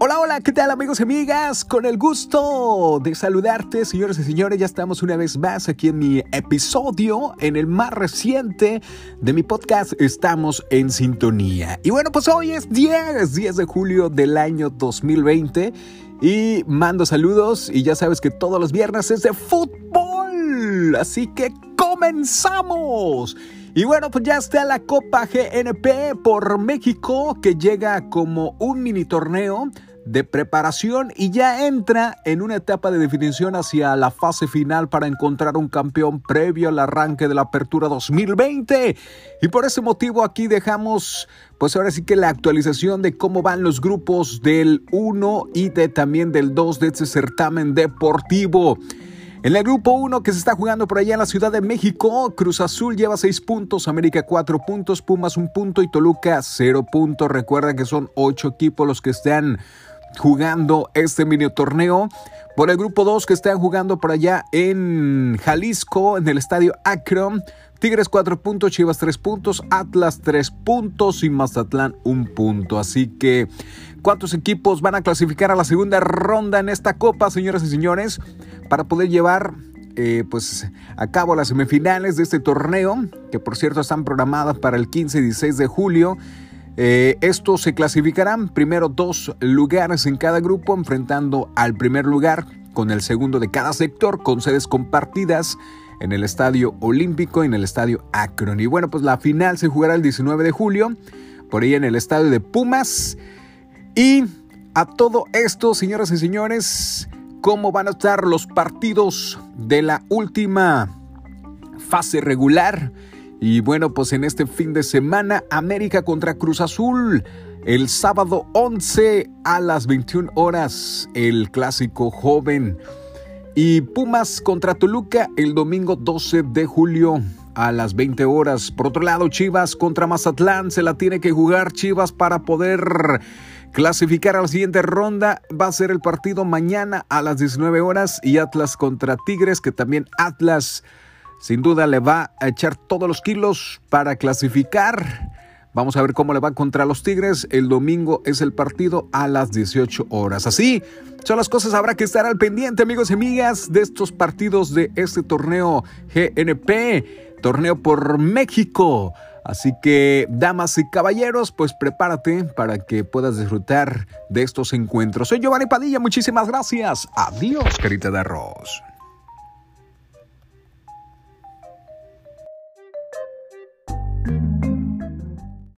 Hola, hola, ¿qué tal amigos y amigas? Con el gusto de saludarte, señores y señores, ya estamos una vez más aquí en mi episodio, en el más reciente de mi podcast, estamos en sintonía. Y bueno, pues hoy es 10, 10 de julio del año 2020 y mando saludos y ya sabes que todos los viernes es de fútbol, así que comenzamos. Y bueno, pues ya está la Copa GNP por México que llega como un mini torneo de preparación y ya entra en una etapa de definición hacia la fase final para encontrar un campeón previo al arranque de la apertura 2020. Y por ese motivo aquí dejamos pues ahora sí que la actualización de cómo van los grupos del 1 y de también del 2 de este certamen deportivo. En el grupo 1 que se está jugando por allá en la Ciudad de México, Cruz Azul lleva 6 puntos, América 4 puntos, Pumas 1 punto y Toluca 0 puntos. Recuerda que son 8 equipos los que están jugando este mini torneo. Por el grupo 2 que están jugando por allá en Jalisco, en el estadio Akron. Tigres 4 puntos, Chivas 3 puntos, Atlas 3 puntos y Mazatlán 1 punto. Así que, ¿cuántos equipos van a clasificar a la segunda ronda en esta copa, señoras y señores? Para poder llevar eh, pues, a cabo las semifinales de este torneo, que por cierto están programadas para el 15 y 16 de julio. Eh, estos se clasificarán primero dos lugares en cada grupo, enfrentando al primer lugar con el segundo de cada sector, con sedes compartidas en el Estadio Olímpico y en el Estadio Akron. Y bueno, pues la final se jugará el 19 de julio, por ahí en el Estadio de Pumas. Y a todo esto, señoras y señores, ¿cómo van a estar los partidos de la última fase regular? Y bueno, pues en este fin de semana, América contra Cruz Azul. El sábado 11 a las 21 horas, el clásico joven y Pumas contra Toluca el domingo 12 de julio a las 20 horas. Por otro lado, Chivas contra Mazatlán. Se la tiene que jugar Chivas para poder clasificar a la siguiente ronda. Va a ser el partido mañana a las 19 horas. Y Atlas contra Tigres, que también Atlas sin duda le va a echar todos los kilos para clasificar. Vamos a ver cómo le va contra los Tigres. El domingo es el partido a las 18 horas. Así son las cosas. Habrá que estar al pendiente, amigos y amigas, de estos partidos de este torneo GNP, torneo por México. Así que, damas y caballeros, pues prepárate para que puedas disfrutar de estos encuentros. Soy Giovanni Padilla, muchísimas gracias. Adiós, carita de arroz.